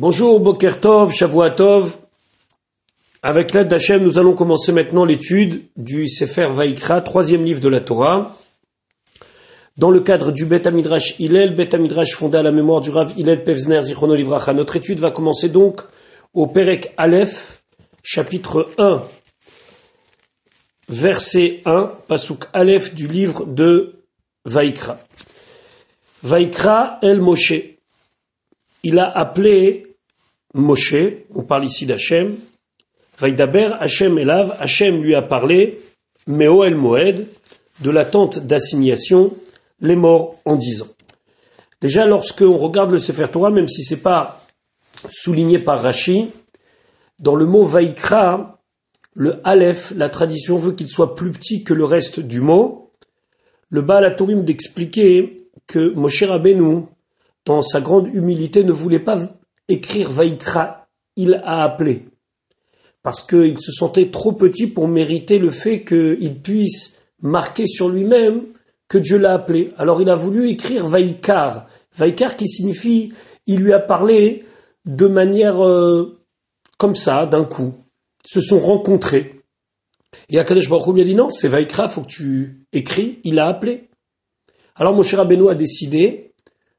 Bonjour, Boker Tov, Shavuatov. Avec l'aide d'Hachem, nous allons commencer maintenant l'étude du Sefer Vaikra, troisième livre de la Torah. Dans le cadre du Bet Amidrash Hillel, Bet Amidrash fondé à la mémoire du Rav Hillel Pevzner Zichrono Livracha. Notre étude va commencer donc au Perek Aleph, chapitre 1, verset 1, Pasuk Aleph du livre de Vaikra. Vaikra El Moshe. Il a appelé Moshe, on parle ici d'Hachem, Vaïdaber, Hachem Elav, Hachem lui a parlé, Meo El Moed, de l'attente d'assignation, les morts en disant. Déjà, lorsqu'on regarde le Sefer Torah, même si c'est pas souligné par Rashi, dans le mot Vaikra, le Aleph, la tradition veut qu'il soit plus petit que le reste du mot. Le Baal d'expliquer que Moshe Rabbeinu, dans sa grande humilité, ne voulait pas écrire Vaikra, il a appelé. Parce qu'il se sentait trop petit pour mériter le fait qu'il puisse marquer sur lui-même que Dieu l'a appelé. Alors il a voulu écrire Vaikar. Vaikar qui signifie, il lui a parlé de manière euh, comme ça, d'un coup. Ils se sont rencontrés. Et Akadosh Baruch lui a dit non, c'est Vaikra, faut que tu écris. Il a appelé. Alors Moshe Rabbeinu a décidé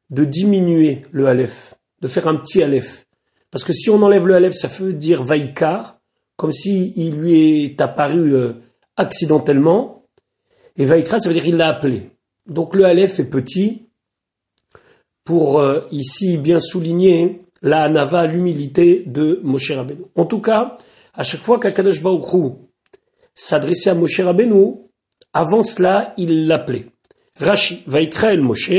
de diminuer le Aleph de faire un petit Aleph. Parce que si on enlève le Aleph, ça veut dire Vaikar, comme si il lui est apparu euh, accidentellement. Et Vaikra, ça veut dire il l'a appelé. Donc le Aleph est petit pour euh, ici bien souligner la Hanava, l'humilité de Moshe Rabbeinu. En tout cas, à chaque fois qu'Akadosh Baruch s'adressait à Moshe Rabbeinu, avant cela, il l'appelait. Rashi, Vaikra el Moshe,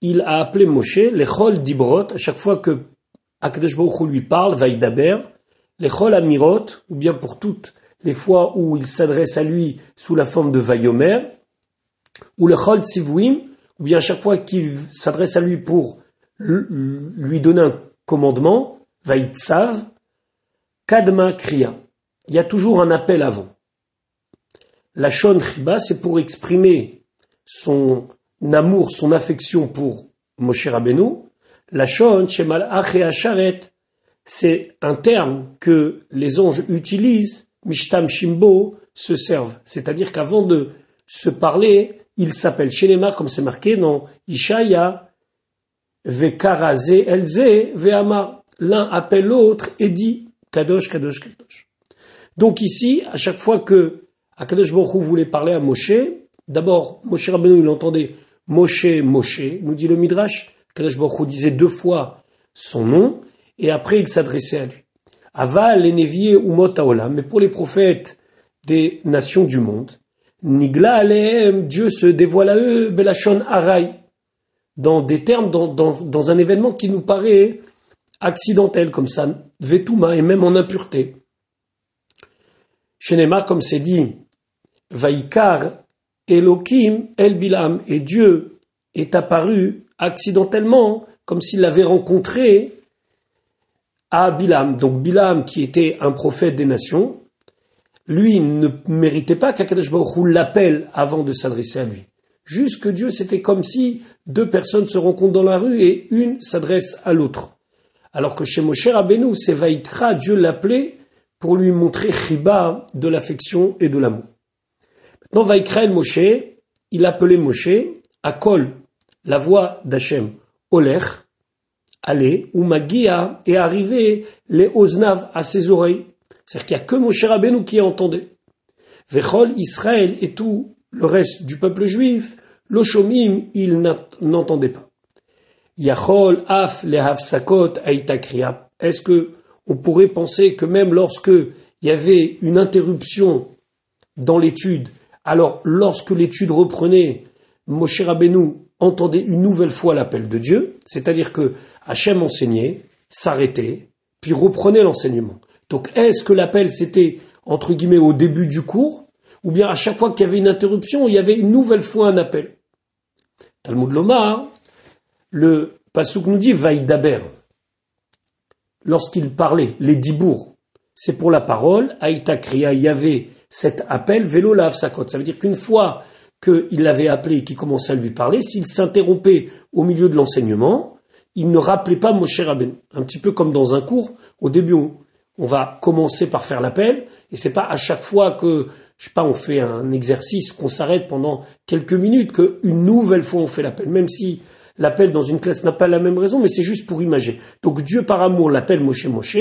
il a appelé Moshe l'Echol Dibrot, à chaque fois que Akadosh lui parle, Vaïdaber, l'Echol Amirot, ou bien pour toutes les fois où il s'adresse à lui sous la forme de Vayomer, ou l'Echol Tzivouim, ou bien à chaque fois qu'il s'adresse à lui pour lui donner un commandement, Vaïtsav, Kadma Kriya. Il y a toujours un appel avant. La Shon Chiba, c'est pour exprimer son amour, son affection pour Moshe Rabbeinu, la Shon Shemal Acharet, c'est un terme que les anges utilisent, Mishtam Shimbo, se servent. C'est-à-dire qu'avant de se parler, ils s'appellent Shelema, comme c'est marqué dans Ishaya, Vekaraze Elze, Ve'amar. L'un appelle l'autre et dit Kadosh, Kadosh, Kadosh. Donc ici, à chaque fois que Akadosh Baruch voulait parler à Moshe, d'abord, Moshe Rabbeinu, il entendait Moshe, Moshe, nous dit le Midrash, Kadosh Baruch disait deux fois son nom, et après il s'adressait à lui. Aval, les ou Motaolam, mais pour les prophètes des nations du monde, Nigla Aleem, Dieu se dévoile à eux, Belachon Arai, dans des termes, dans, un événement qui nous paraît accidentel, comme ça, Vetuma, et même en impureté. Shenema, comme c'est dit, Vaikar Elohim El Bilam, et Dieu est apparu accidentellement, comme s'il l'avait rencontré à Bilam. Donc Bilam, qui était un prophète des nations, lui ne méritait pas qu'Akadosh l'appelle avant de s'adresser à lui. Juste que Dieu, c'était comme si deux personnes se rencontrent dans la rue et une s'adresse à l'autre. Alors que chez Moshe Rabbeinu, c'est Dieu l'appelait pour lui montrer Chiba de l'affection et de l'amour. Maintenant, Vaikrael Moshe, il appelait Moshe à Kol, la voix d'Hachem, Olech, aller, ou Magia est arrivé les Oznav à ses oreilles. C'est-à-dire qu'il n'y a que Moshe Rabbeinu qui entendait. Vechol Israël et tout le reste du peuple juif, l'Oshomim, il n'entendait pas. Yachol af le hafsakot kriya. Est-ce que on pourrait penser que même lorsque il y avait une interruption dans l'étude, alors, lorsque l'étude reprenait, Moshe Rabbeinu entendait une nouvelle fois l'appel de Dieu, c'est-à-dire que Hachem enseignait, s'arrêtait, puis reprenait l'enseignement. Donc, est-ce que l'appel c'était, entre guillemets, au début du cours, ou bien à chaque fois qu'il y avait une interruption, il y avait une nouvelle fois un appel? Talmud Lomar, le Pasuk nous dit Vaïdaber. Lorsqu'il parlait, les dibours, c'est pour la parole, Aïta Kriya, il y avait cet appel vélo lave sa. Ça veut dire qu'une fois qu'il l'avait appelé et qu'il commençait à lui parler, s'il s'interrompait au milieu de l'enseignement, il ne rappelait pas Moshe Rabbeinu. Un petit peu comme dans un cours, au début, on, va commencer par faire l'appel, et c'est pas à chaque fois que, je sais pas, on fait un exercice, qu'on s'arrête pendant quelques minutes, qu'une nouvelle fois on fait l'appel, même si l'appel dans une classe n'a pas la même raison, mais c'est juste pour imaginer. Donc Dieu par amour l'appelle Moshe Moshe,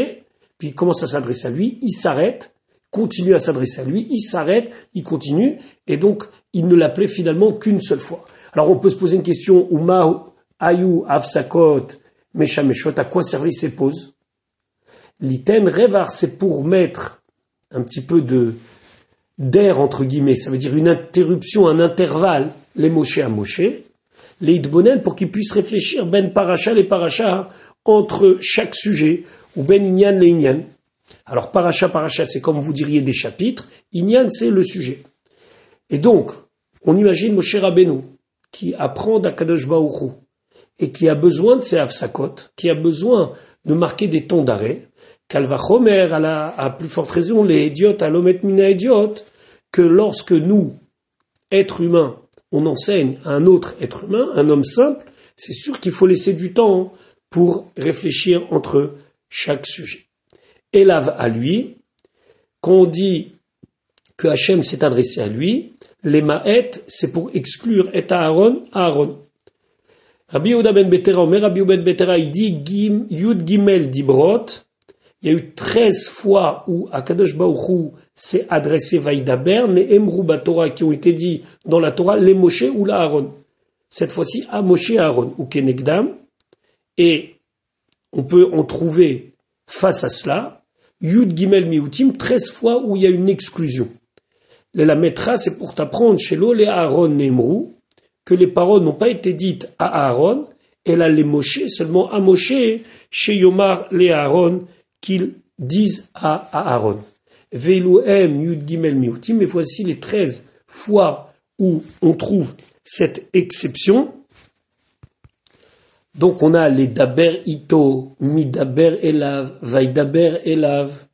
puis il commence à s'adresser à lui, il s'arrête, continue à s'adresser à lui, il s'arrête, il continue, et donc il ne l'appelait finalement qu'une seule fois. Alors on peut se poser une question, Uma Ayu Avsakot Meshameshot, à quoi servent ces pauses? L'iten revar, c'est pour mettre un petit peu de d'air entre guillemets, ça veut dire une interruption, un intervalle, les Moshe à Moshe, les Idbonen pour qu'ils puissent réfléchir ben paracha les paracha entre chaque sujet, ou ben inyan les inyan. Alors paracha paracha c'est comme vous diriez des chapitres, inyan c'est le sujet. Et donc, on imagine Moshe Rabbeinu qui apprend d'Akadosh Baruch et qui a besoin de ses afsakot, qui a besoin de marquer des temps d'arrêt, Kalvachomer, à, plus forte raison, les idiotes, à l'homet mina idiote, que lorsque nous, êtres humains, on enseigne à un autre être humain, un homme simple, c'est sûr qu'il faut laisser du temps pour réfléchir entre chaque sujet. Élave à lui, quand on dit que Hachem s'est adressé à lui, les ma'et, c'est pour exclure et Aaron, Aaron. Rabbi Yehuda ben Betera, Omer Rabbi ben Betera, il dit Yud Gimel Dibrot, il y a eu 13 fois où Akadosh Baruch s'est adressé Vaïdaber, les Emrou Torah qui ont été dit dans la Torah, les Moshe ou la Aaron. Cette fois-ci, à Moshe Aaron, ou Kenegdam. Et on peut en trouver face à cela, Yud Gimel Miutim, 13 fois où il y a une exclusion. La Metra, c'est pour t'apprendre chez l'eau Aaron Emrou, que les paroles n'ont pas été dites à Aaron, et là les Moshe, seulement à Moshe, chez Yomar les Aaron, qu'ils disent à, Aaron. Velouem Yud Gimel Miutim, mais voici les 13 fois où on trouve cette exception. Donc on a les Daber Ito, Midaber Elav, Vaidaber Elav,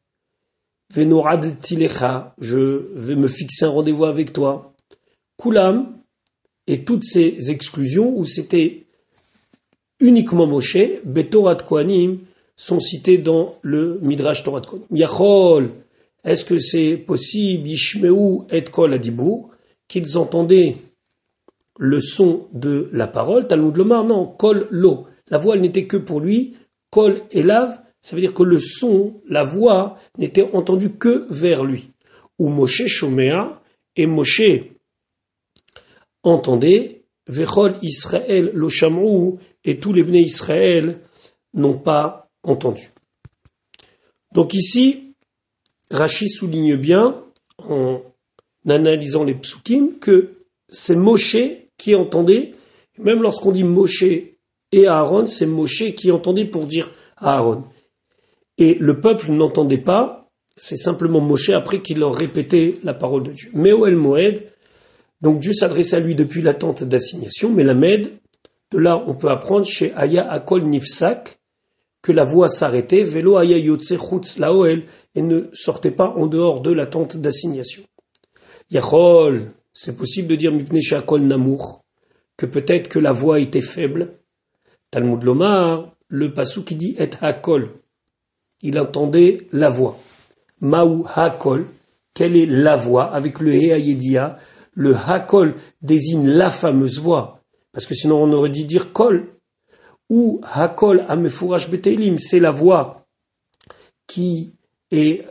Venorad Tilecha, je vais me fixer un rendez-vous avec toi. Kulam, et toutes ces exclusions où c'était uniquement Moshe, Betorat Kohanim, sont cités dans le Midrash Torah de Kohanim. Yachol, est-ce que c'est possible, Yishmeu et Kol qu'ils entendaient le son de la parole, Talmud Lomar, non, Kol Lo. La voix, elle n'était que pour lui, Kol Elav, ça veut dire que le son, la voix, n'était entendue que vers lui. Ou Moshe Shomea, et Moshe entendait, Vechol Israël lo et tous les venus Israël n'ont pas entendu. Donc ici, Rachi souligne bien, en analysant les psukim, que c'est Moshe qui entendait, même lorsqu'on dit Moshe et Aaron, c'est Moshe qui entendait pour dire Aaron. Et le peuple n'entendait pas, c'est simplement Moshe après qu'il leur répétait la parole de Dieu. Meoel Moed, donc Dieu s'adressait à lui depuis l'attente d'assignation, mais la Med, de là on peut apprendre chez Aya Akol Nifsak, que la voie s'arrêtait, vélo laoel, et ne sortait pas en dehors de la tente d'assignation. Yachol, c'est possible de dire mipne shakol namour, que peut-être que la voix était faible. Talmud Lomar, le passou qui dit et hakol, il entendait la voix. Maou hakol, quelle est la voix avec le he le hakol désigne la fameuse voix, parce que sinon on aurait dit dire kol, ou Hakol Amefourash Beteilim, c'est la voix qui est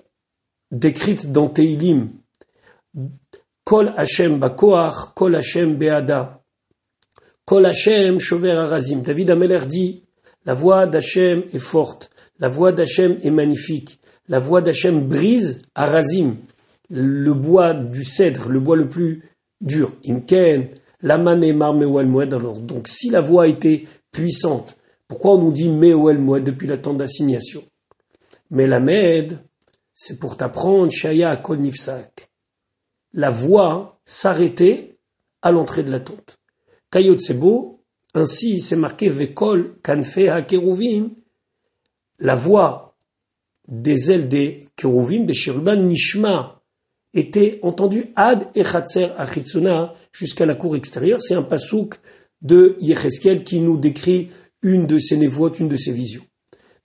décrite dans Teilim. Kol Hashem Bakoach, Kol Hashem Beada, Kol Hashem Shover Arazim. David Ameler dit, la voix d'Hachem est forte, la voix d'Hachem est magnifique, la voix d'Hachem brise Arazim, le bois du cèdre, le bois le plus dur. Imken, Lamane Marmewal Moed. Alors, donc, si la voix était puissante. Pourquoi on nous dit Meoel Moed depuis la tente d'assignation? Mais la Med, c'est pour t'apprendre Shaya Kol Nifsak. La voix s'arrêtait à l'entrée de la tente. Kayot Sebo, ainsi c'est marqué Vekol Kanfe HaKeruvim, la voix des ailes des Keruvim, des chérubins, Nishma, était entendue ad echatzer achitsuna jusqu'à la cour extérieure. C'est un pasouk de Yecheskel qui nous décrit une de ses névoites, une de ses visions.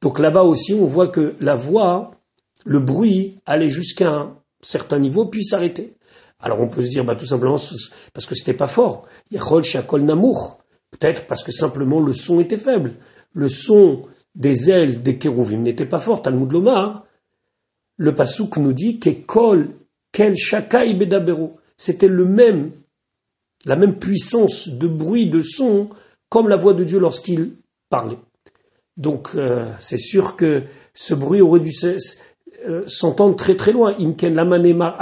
Donc là-bas aussi, on voit que la voix, le bruit, allait jusqu'à un certain niveau, puis s'arrêter. Alors on peut se dire, bah, tout simplement parce que c'était pas fort. Yachol Shakol Namour. Peut-être parce que simplement le son était faible. Le son des ailes des kérouvim n'était pas fort. Talmud Lomar, le pasouk nous dit qu'Ekol Kel Shakai Bedabero. C'était le même, la même puissance de bruit, de son, comme la voix de Dieu lorsqu'il parlait. Donc euh, c'est sûr que ce bruit aurait dû euh, s'entendre très très loin. Imken lamanema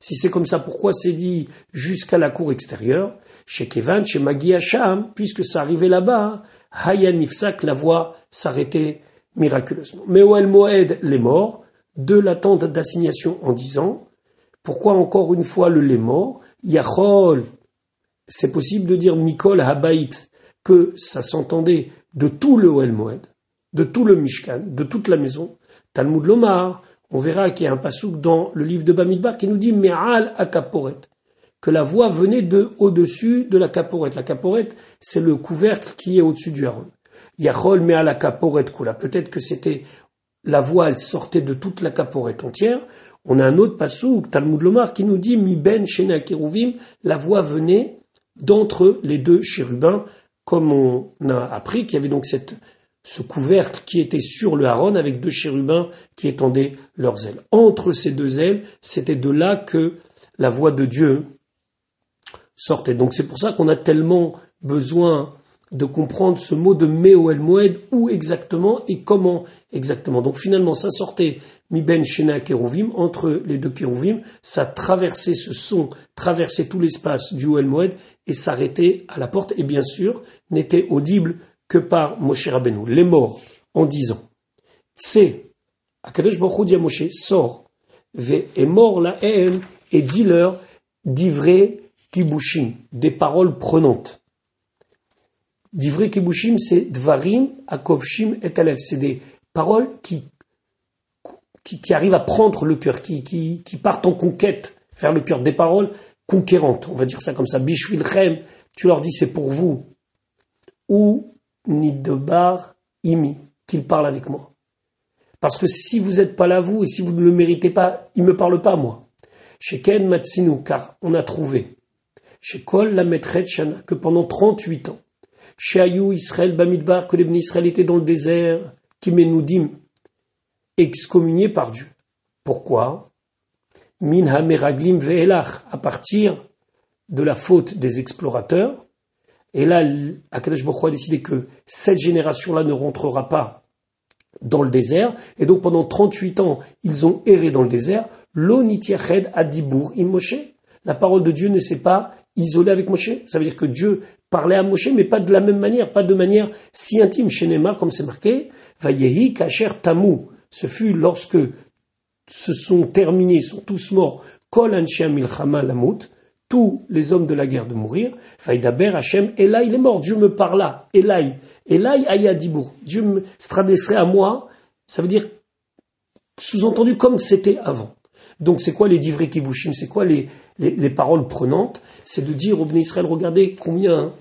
Si c'est comme ça, pourquoi c'est dit jusqu'à la cour extérieure Chez Kevan, chez Magi Hacham, puisque ça arrivait là-bas, Hayan Nifsak, la voix s'arrêtait miraculeusement. Mais Oel Moed, les morts, de l'attente d'assignation en disant, pourquoi encore une fois le les morts Yachol, c'est possible de dire Mikol Habaït, que ça s'entendait de tout le Oel Moed, de tout le Mishkan, de toute la maison. Talmud Lomar, on verra qu'il y a un pasouk dans le livre de Bamidbar qui nous dit Me'al akaporet, que la voix venait de au-dessus de la caporette. La caporette, c'est le couvercle qui est au-dessus du haron. Yachol Me'al akaporet kula. Peut-être que c'était la voix, elle sortait de toute la caporette entière. On a un autre pasouk, Talmud Lomar, qui nous dit Mi ben shena keruvim, la voix venait d'entre les deux chérubins comme on a appris qu'il y avait donc cette, ce couvercle qui était sur le haron avec deux chérubins qui étendaient leurs ailes. Entre ces deux ailes, c'était de là que la voix de Dieu sortait. Donc c'est pour ça qu'on a tellement besoin de comprendre ce mot de Meoel Moed, où exactement et comment exactement. Donc finalement, ça sortait mi ben shena kérouvim, entre les deux kérouvim, ça traversait ce son, traversait tout l'espace du Oel Moed et s'arrêtait à la porte, et bien sûr, n'était audible que par Moshe Rabbeinu. Les morts, en disant, c'est, Akadosh Baruch dit à Moshe, sors, et mort la haine, et dis-leur d'ivrei kibushim, des paroles prenantes. D'ivrei kibushim, c'est dvarim, akovshim et alev, c'est des paroles qui qui, arrive à prendre le cœur, qui, qui, qui partent en conquête vers le cœur, des paroles conquérantes, on va dire ça comme ça. Bishvilchem, tu leur dis c'est pour vous. Ou Nidebar Imi, qu'ils parlent avec moi. Parce que si vous n'êtes pas là, vous, et si vous ne le méritez pas, il ne me parle pas, moi. Chez Ken Matsinu, car on a trouvé. Chez Kol la Shana, que pendant 38 ans. Chez Ayou Israël Bamidbar, que les Israël étaient dans le désert, qui Menoudim, excommunié par Dieu. Pourquoi? Min hameraglim ve'elach, à partir de la faute des explorateurs. Et là, Akadosh Baruch a décidé que cette génération-là ne rentrera pas dans le désert. Et donc pendant 38 ans, ils ont erré dans le désert. L'onitiached. La parole de Dieu ne s'est pas isolée avec Moshe. Ça veut dire que Dieu parlait à Moshe, mais pas de la même manière, pas de manière si intime. Chez Neymar, comme c'est marqué, Vayehi kacher tamu ce fut lorsque se sont terminés, sont tous morts, Kol Milchama Lamut, tous les hommes de la guerre de mourir, Faïdaber Hachem, là il est mort, Dieu me parla, Elai, Elai Ayadibour, Dieu me s'adresserait à moi, ça veut dire, sous-entendu comme c'était avant. Donc c'est quoi les divrei kibushim, c'est quoi les, les, paroles prenantes? C'est de dire au Bnei Israël, regardez combien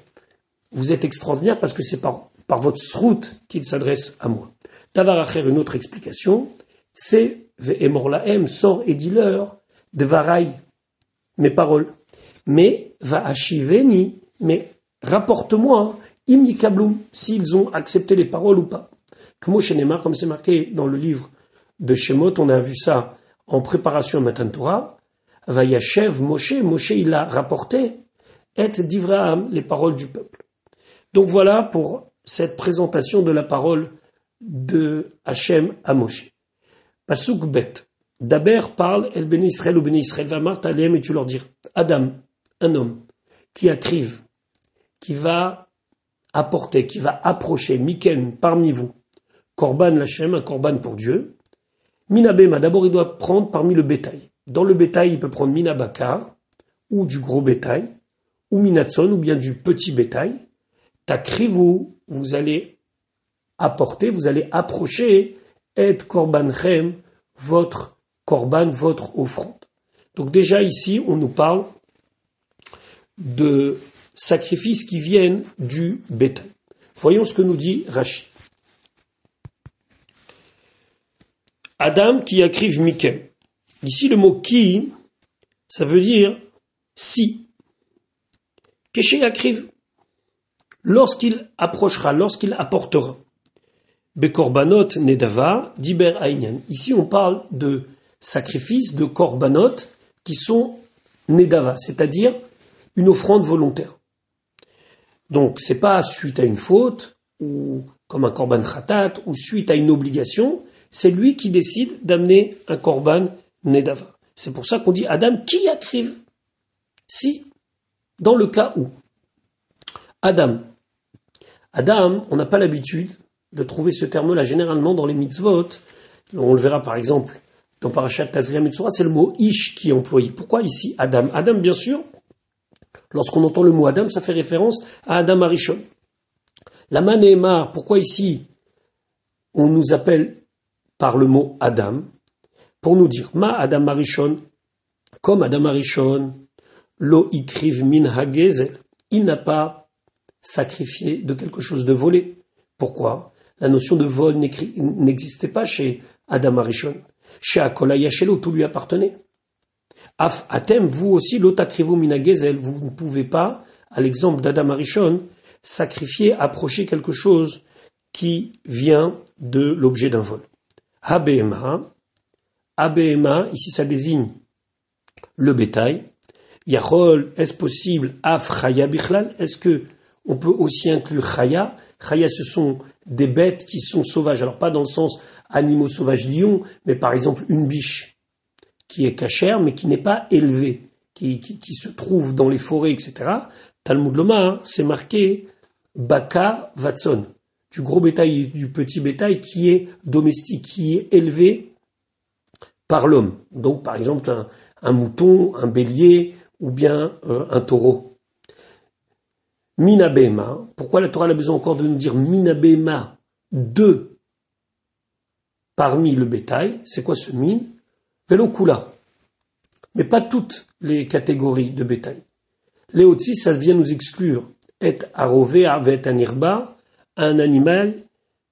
vous êtes extraordinaire parce que c'est par, par votre route qu'il s'adresse à moi. Davar une autre explication, c'est Ve'emor lahem, sort et dis-leur, de varai, mes paroles. Mais va achiveni, mais rapporte-moi, im s'ils ont accepté les paroles ou pas. Comme comme c'est marqué dans le livre de Shemot, on a vu ça en préparation à Matan Torah, va Yashev Moshe, Moshe il a rapporté, et d'Ivraham, les paroles du peuple. Donc voilà pour cette présentation de la parole de Hachem à Moshe. Pasuk bet. Daber parle, El ben Israël ou ben Israël va martalem et tu leur dis, Adam, un homme, qui acrive, qui va apporter, qui va approcher, Miken, parmi vous, Korban l'Hachem, un Korban pour Dieu. Minabema, d'abord il doit prendre parmi le bétail. Dans le bétail, il peut prendre Minabakar, ou du gros bétail, ou Minatson, ou bien du petit bétail. Takrivu, vous allez apporter, vous allez approcher et korbanchem, votre korban, votre offrande. Donc déjà ici, on nous parle de sacrifices qui viennent du bétail. Voyons ce que nous dit Rashi. Adam qui écrive Mikem. Ici, le mot qui, ça veut dire si. Keshe écrive? Lorsqu'il approchera, lorsqu'il apportera. Bekorbanot nedava, diber. Ici, on parle de sacrifices, de korbanot, qui sont nedava, c'est-à-dire une offrande volontaire. Donc, c'est pas suite à une faute, ou comme un korban khatat, ou suite à une obligation, c'est lui qui décide d'amener un korban nedava. C'est pour ça qu'on dit Adam qui écrive. Si, dans le cas où Adam, Adam, on n'a pas l'habitude de trouver ce terme-là généralement dans les mitzvot. On le verra par exemple dans Parashat Tazria Mitzvah, c'est le mot ish qui est employé. Pourquoi ici Adam? Adam, bien sûr, lorsqu'on entend le mot Adam, ça fait référence à Adam Arishon. La manémar, pourquoi ici on nous appelle par le mot Adam? Pour nous dire Ma Adam Arishon, comme Adam Arishon, lo ikriv min hagezel, il n'a pas sacrifié de quelque chose de volé. Pourquoi? La notion de vol n'existait pas chez Adam Arishon. Yachelo, tout lui appartenait. Af atem, vous aussi, l'otakrivu minagezel, vous ne pouvez pas, à l'exemple d'Adam Arishon, sacrifier, approcher quelque chose qui vient de l'objet d'un vol. Habema, Abema, ici ça désigne le bétail. Yachol, est-ce possible, af chaya bichlal, est-ce que on peut aussi inclure chaya? Chaya, ce sont des bêtes qui sont sauvages. Alors pas dans le sens animaux sauvages lions, mais par exemple une biche qui est cachère, mais qui n'est pas élevée, qui, se trouve dans les forêts, etc. Talmud Loma, c'est marqué Baka Vatson, du gros bétail du petit bétail qui est domestique, qui est élevé par l'homme. Donc par exemple un, mouton, un bélier ou bien euh, un taureau. Minabema. Pourquoi la Torah a besoin encore de nous dire Minabema de parmi le bétail C'est quoi ce min Velokula. Mais pas toutes les catégories de bétail. Léotsi, ça vient nous exclure et arové avec un irba, un animal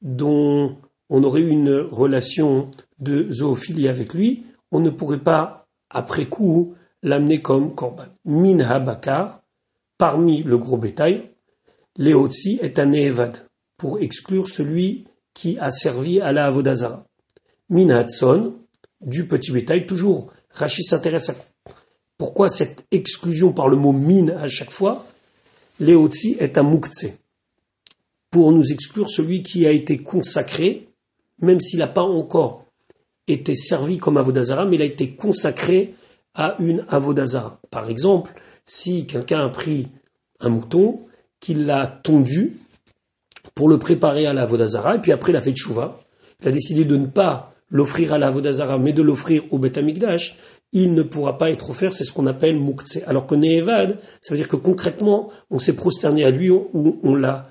dont on aurait eu une relation de zoophilie avec lui, on ne pourrait pas, après coup, l'amener comme korban. Min habaka, parmi le gros bétail, Léotsi est un Evad, pour exclure celui qui a servi à la Avodazara. Minatson, du petit bétail, toujours, Rachid s'intéresse à pourquoi cette exclusion par le mot min à chaque fois. Léotsi est un muktse, pour nous exclure celui qui a été consacré, même s'il n'a pas encore été servi comme Avodazara, mais il a été consacré à une Avodazara. Par exemple, si quelqu'un a pris un mouton, qu'il l'a tondu pour le préparer à la Vodazara, et puis après il a fait chouva, il a décidé de ne pas l'offrir à la Vodazara, mais de l'offrir au Bet Amikdash, il ne pourra pas être offert, c'est ce qu'on appelle Moukhtse. Alors que Nehevad, ça veut dire que concrètement, on s'est prosterné à lui ou on, l'a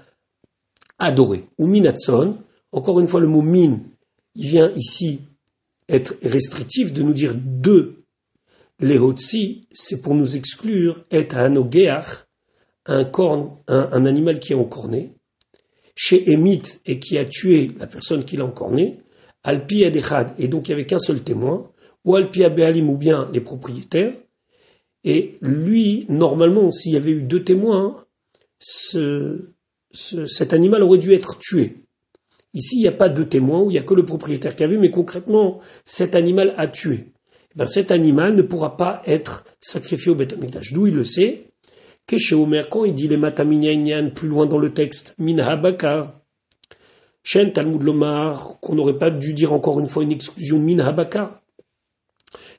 adoré. Ou Minatson, encore une fois le mot min, il vient ici être restrictif de nous dire deux les c'est pour nous exclure, et anogeach, un corne, un, animal qui est encorné, chez Emit et qui a tué la personne qui l'a encorné, Alpi Adechad, et donc il n'y avait qu'un seul témoin, ou Alpi Abealim ou bien les propriétaires, et lui, normalement, s'il y avait eu deux témoins, cet animal aurait dû être tué. Ici, il n'y a pas de témoins, où il n'y a que le propriétaire qui a vu, mais concrètement, cet animal a tué. Eh ben, cet animal ne pourra pas être sacrifié au Beth D'où il le sait Que chez Omer, quand il dit les mataminyan plus loin dans le texte, minha bakar, Shen Talmud Lomar, qu'on n'aurait pas dû dire encore une fois une exclusion minha bakar.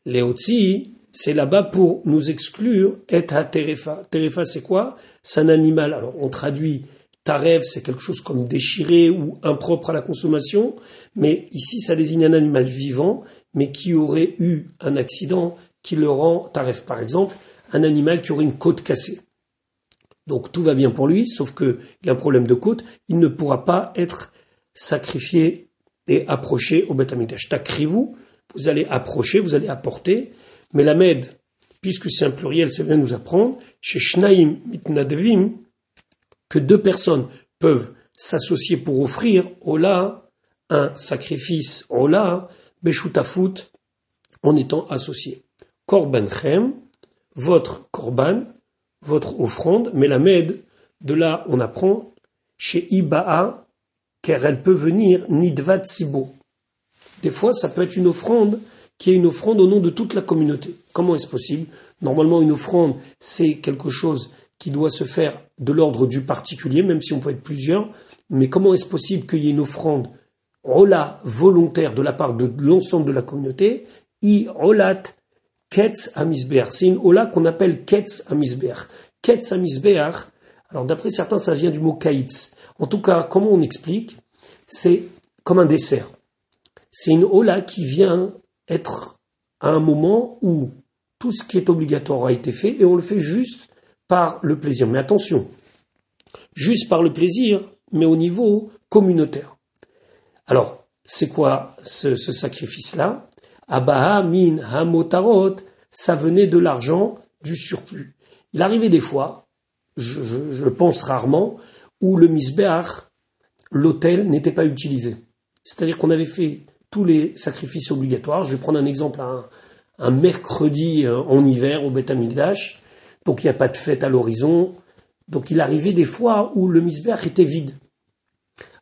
Léotzi, c'est là-bas pour nous exclure et ha terefa. Terefa, c'est quoi? C'est un animal. Alors, on traduit taref, c'est quelque chose comme déchiré ou impropre à la consommation, mais ici, ça désigne un animal vivant mais qui aurait eu un accident qui le rend taref. Par exemple, un animal qui aurait une côte cassée. Donc tout va bien pour lui, sauf qu'il a un problème de côte, il ne pourra pas être sacrifié et approché au Beth Amikdash. vous vous allez approcher, vous allez apporter, mais la med, puisque c'est un pluriel, ça vient nous apprendre, chez Shnaim Mitnadevim, que deux personnes peuvent s'associer pour offrir Ola un sacrifice Ola Beshutafut en étant associé. Korbanchem, votre korban, votre offrande, mais la med, de là on apprend chez Ibaa, car elle peut venir Nidvat Sibo. Des fois, ça peut être une offrande qui est une offrande au nom de toute la communauté. Comment est-ce possible? Normalement, une offrande, c'est quelque chose qui doit se faire de l'ordre du particulier, même si on peut être plusieurs. Mais comment est-ce possible qu'il y ait une offrande rola volontaire de la part de l'ensemble de la communauté? I rolat ketz amisbeach. C'est une ola qu'on appelle ketz amisbeach. Ketz amisbeach, alors d'après certains, ça vient du mot kaitz. En tout cas, comment on explique C'est comme un dessert. C'est une ola qui vient être à un moment où tout ce qui est obligatoire a été fait et on le fait juste par le plaisir. Mais attention, juste par le plaisir, mais au niveau communautaire. Alors, c'est quoi ce, sacrifice-là? Abaha min hamotarot, ça venait de l'argent du surplus. Il arrivait des fois, je, pense rarement, où le misbeach, l'hôtel, n'était pas utilisé. C'est-à-dire qu'on avait fait tous les sacrifices obligatoires. Je vais prendre un exemple, un, mercredi euh, en hiver au Beth Amikdash, donc il n'y a pas de fête à l'horizon. Donc il arrivait des fois où le misbeach était vide.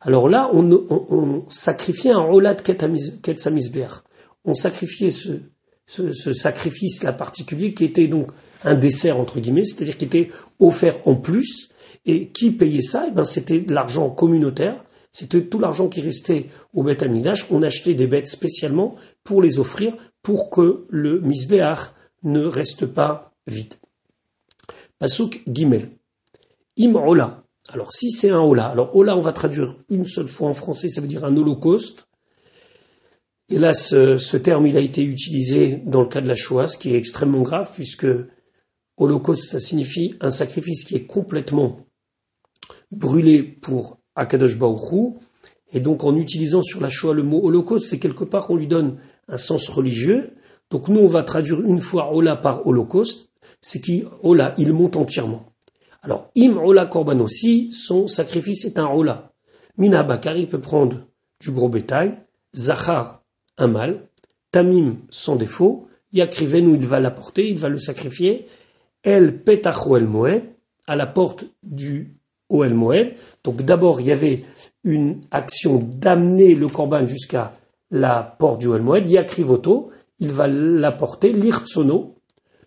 Alors là, on, sacrifiait un rolat Ketzamisbeach. On sacrifiait ce, ce, sacrifice-là particulier qui était donc un dessert, entre guillemets, c'est-à-dire qui était offert en plus. Et qui payait ça? Eh ben, C'était de l'argent communautaire. C'était tout l'argent qui restait au Beth Amidash. On achetait des bêtes spécialement pour les offrir pour que le misbeach ne reste pas vide. Pasuk Gimel. Im Ola. Alors si c'est un Ola, alors Ola on va traduire une seule fois en français, ça veut dire un holocauste. Et là ce, terme il a été utilisé dans le cas de la Shoah, ce qui est extrêmement grave puisque holocauste ça signifie un sacrifice qui est complètement brûlé pour Akadosh Baruch et donc en utilisant sur la Shoah le mot holocauste, c'est quelque part qu'on lui donne un sens religieux. Donc nous on va traduire une fois Ola par holocauste, c'est qui? Ola, il monte entièrement. Alors, im ola korban aussi, son sacrifice est un ola. Mina bakari peut prendre du gros bétail, zachar un mâle, tamim sans défaut, yakriven où il va l'apporter, il va le sacrifier, el petach el moed, à la porte du Oel Moed. Donc d'abord, il y avait une action d'amener le korban jusqu'à la porte du Oel Moed, yakrivoto, il va l'apporter, l'irtsono,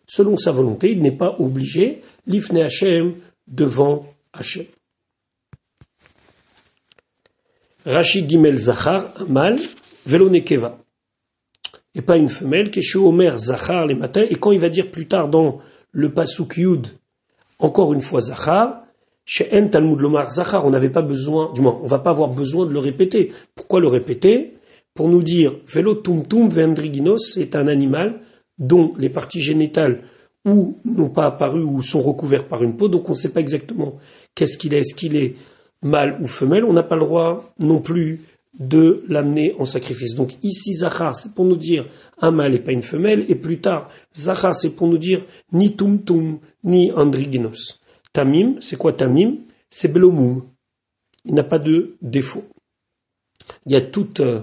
selon sa volonté, il n'est pas obligé, l'ifne Hashem, devant Hachem. Rachid Gimel Zachar, un mâle, Velonekeva. Et pas une femelle, Keshu Omer Zachar les matins, et quand il va dire plus tard dans le Pasuk Yud, encore une fois Zachar, chez En Talmud Lomar Zachar, on n'avait pas besoin, du moins, on va pas avoir besoin de le répéter. Pourquoi le répéter? Pour nous dire, Velo Tum Vendriginos, c'est un animal dont les parties génitales ou n'ont pas apparu ou sont recouverts par une peau, donc on ne sait pas exactement qu'est-ce qu'il est, est-ce qu'il est mâle ou femelle, on n'a pas le droit non plus de l'amener en sacrifice. Donc ici, Zachar, c'est pour nous dire un mâle et pas une femelle, et plus tard, Zachar, c'est pour nous dire ni tum ni andriginos. Tamim, c'est quoi Tamim? C'est Belomum. Il n'a pas de défaut. Il y a toute, euh,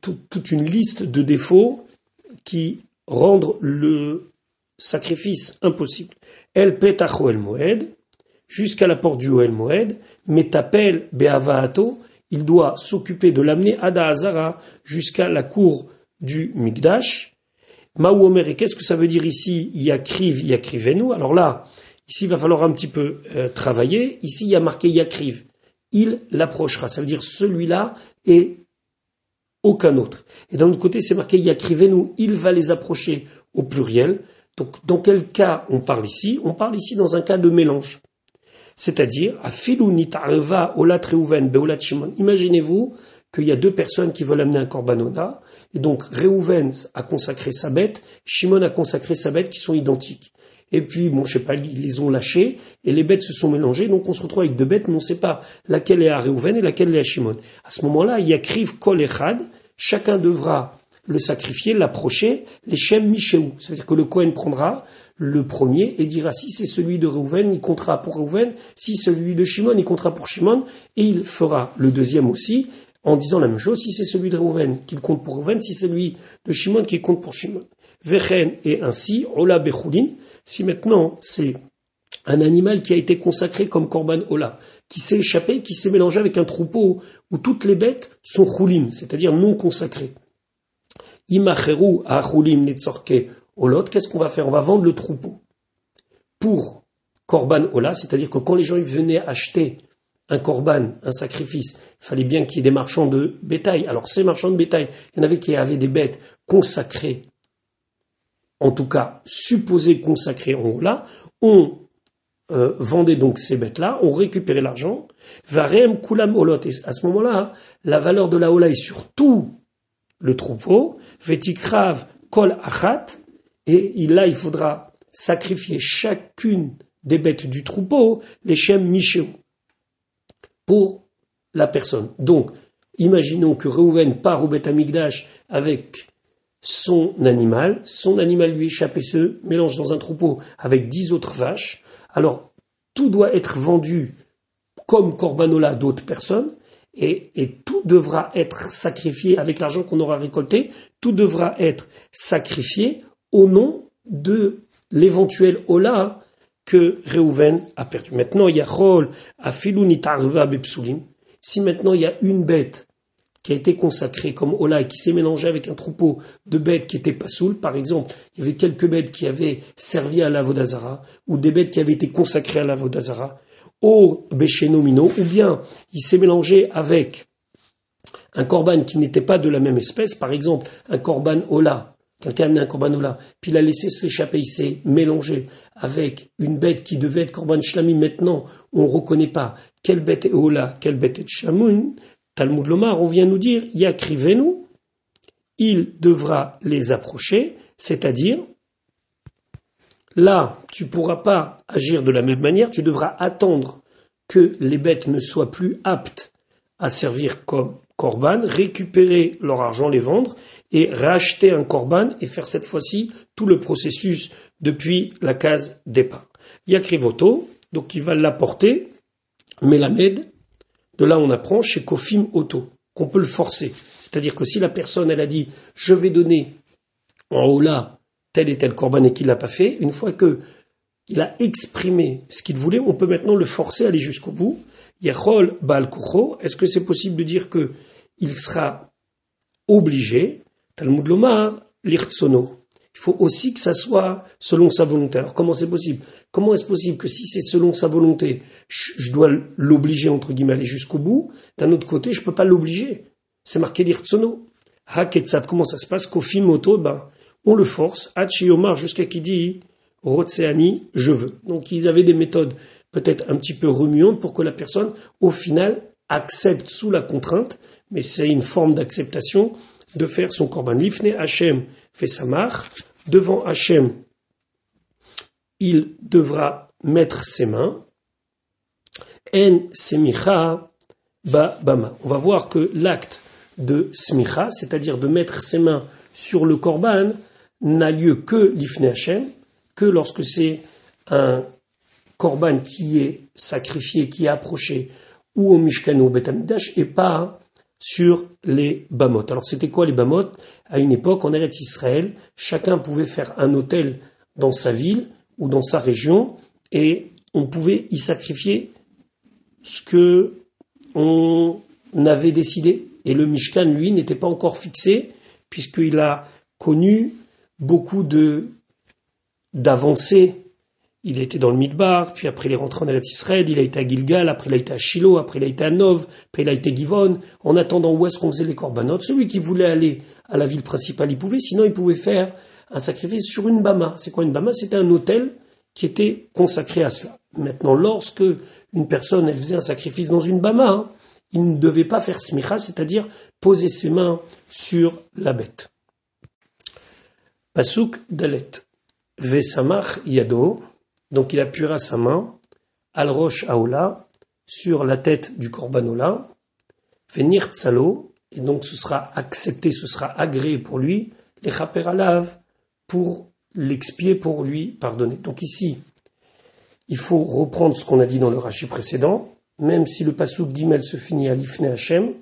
toute, une liste de défauts qui rendent le sacrifice impossible. El petacho el moed, jusqu'à la porte du el moed, metapel beavaato, il doit s'occuper de l'amener à Dahazara jusqu'à la cour du Migdash. Maouomer, et qu'est-ce que ça veut dire ici? Yakriv, Yakrivenu. Alors là, ici, il va falloir un petit peu euh, travailler. Ici, il y a marqué Yakriv. Il l'approchera. Ça veut dire celui-là et aucun autre. Et d'un autre côté, c'est marqué Yakrivenu. Il va les approcher au pluriel. Donc, dans quel cas on parle ici? On parle ici dans un cas de mélange. C'est-à-dire, à Olat Reuven Beolat Shimon. Imaginez-vous qu'il y a deux personnes qui veulent amener un korbanona, et donc Reuven a consacré sa bête, Shimon a consacré sa bête, qui sont identiques. Et puis, bon, je sais pas, ils les ont lâchés, et les bêtes se sont mélangées, donc on se retrouve avec deux bêtes, mais on ne sait pas laquelle est à Reuven et laquelle est à Shimon. À ce moment-là, il y a Kriv Kol Echad, chacun devra le sacrifier, l'approcher, les Shem Michéou. Ça veut dire que le Kohen prendra le premier et dira si c'est celui de Reuven, il comptera pour Reuven, si celui de Shimon, il comptera pour Shimon, et il fera le deuxième aussi en disant la même chose, si c'est celui de Reuven qu'il compte pour Reuven, si c'est celui de Shimon qui compte pour Shimon. Vechen et ainsi, Ola si maintenant c'est un animal qui a été consacré comme Korban Ola, qui s'est échappé, qui s'est mélangé avec un troupeau où toutes les bêtes sont choulim, c'est-à-dire non consacrées. Imacheru a choulim netzorke olot, qu'est-ce qu'on va faire? On va vendre le troupeau pour Korban Ola, c'est-à-dire que quand les gens venaient acheter un korban, un sacrifice, il fallait bien qu'il y ait des marchands de bétail. Alors ces marchands de bétail, il y en avait qui avaient des bêtes consacrées, en tout cas supposées consacrées en Ola, on euh, vendait donc ces bêtes-là, on récupérait l'argent, varem kulam olot, et à ce moment-là, la valeur de la Ola est sur tout le troupeau, vetikrav kol achat, et là il faudra sacrifier chacune des bêtes du troupeau, les shem michéo pour la personne. Donc, imaginons que Reuven part au Beth avec son animal, son animal lui échappe et se mélange dans un troupeau avec dix autres vaches. Alors, tout doit être vendu comme corbanola d'autres personnes, et, tout devra être sacrifié avec l'argent qu'on aura récolté, tout devra être sacrifié au nom de l'éventuel Ola que Reuven a perdu. Maintenant, il y a Chol, Bepsulim. Si maintenant il y a une bête qui a été consacrée comme Ola et qui s'est mélangée avec un troupeau de bêtes qui étaient pas saoules, par exemple, il y avait quelques bêtes qui avaient servi à la Vodazara, ou des bêtes qui avaient été consacrées à la Vodazara, au Beshenomino, ou bien il s'est mélangé avec un corban qui n'était pas de la même espèce, par exemple un corban Ola, Quelqu'un a amené un korban puis il a laissé s'échapper, il s'est mélangé avec une bête qui devait être korban shlami. Maintenant, on ne reconnaît pas quelle bête est ola, quelle bête est shamun. Talmud Lomar, on vient nous dire, yakrivenu, il devra les approcher, c'est-à-dire, là, tu pourras pas agir de la même manière, tu devras attendre que les bêtes ne soient plus aptes à servir comme korban, récupérer leur argent, les vendre, et racheter un korban et faire cette fois-ci tout le processus depuis la case départ. Il y a Krivoto, donc il va l'apporter, Melamed, de là on apprend chez Kofim Auto, qu'on peut le forcer. C'est-à-dire que si la personne, elle a dit, je vais donner en haut là tel et tel korban et qu'il l'a pas fait, une fois que il a exprimé ce qu'il voulait, on peut maintenant le forcer à aller jusqu'au bout. Yachol Baal est-ce que c'est possible de dire que il sera obligé Talmud Lomar, l'irtsono? Il faut aussi que ça soit selon sa volonté. Alors comment c'est possible? Comment est-ce possible que si c'est selon sa volonté, je, dois l'obliger entre guillemets à aller jusqu'au bout? D'un autre côté, je peux pas l'obliger. C'est marqué l'irtsono. Haketsat, comment ça se passe? Qu'au moto, ben, on le force. Omar jusqu'à qui dit Rotseani, je veux. Donc ils avaient des méthodes peut-être un petit peu remuantes pour que la personne, au final, accepte sous la contrainte, mais c'est une forme d'acceptation de faire son korban. Lifne Hachem marque. Devant Hachem, il devra mettre ses mains. En semicha ba bama. On va voir que l'acte de smicha, c'est-à-dire de mettre ses mains sur le korban, n'a lieu que l'ifne Hachem, que lorsque c'est un korban qui est sacrifié, qui est approché, ou au Mishkan ou au Betamidash, et pas sur les Bamot. Alors c'était quoi les Bamot? À une époque, en Eretz Israël, chacun pouvait faire un hôtel dans sa ville ou dans sa région et on pouvait y sacrifier ce que on avait décidé. Et le Mishkan, lui, n'était pas encore fixé puisqu'il a connu beaucoup de d'avancées il été dans le Midbar, puis après il est rentré en Eretz Israël, il a été à Gilgal, après il a été à Shiloh, après il a été à Nov, après il a été à Givon. En attendant où est-ce qu'on faisait les corbanotes, celui qui voulait aller à la ville principale, il pouvait, sinon il pouvait faire un sacrifice sur une bama. C'est quoi une bama? C'était un hôtel qui était consacré à cela. Maintenant, lorsque une personne faisait un sacrifice dans une bama, hein, il ne devait pas faire smicha, c'est-à-dire poser ses mains sur la bête. Pasuk dalet. Vesamach yado. Donc il appuiera sa main, al roche aola, sur la tête du corbanola, venir tsalo, et donc ce sera accepté, ce sera agréé pour lui, les alav, pour l'expier pour lui pardonner. Donc ici, il faut reprendre ce qu'on a dit dans le rachis précédent, même si le pasouk d'Imel se finit à l'Ifne Hashem,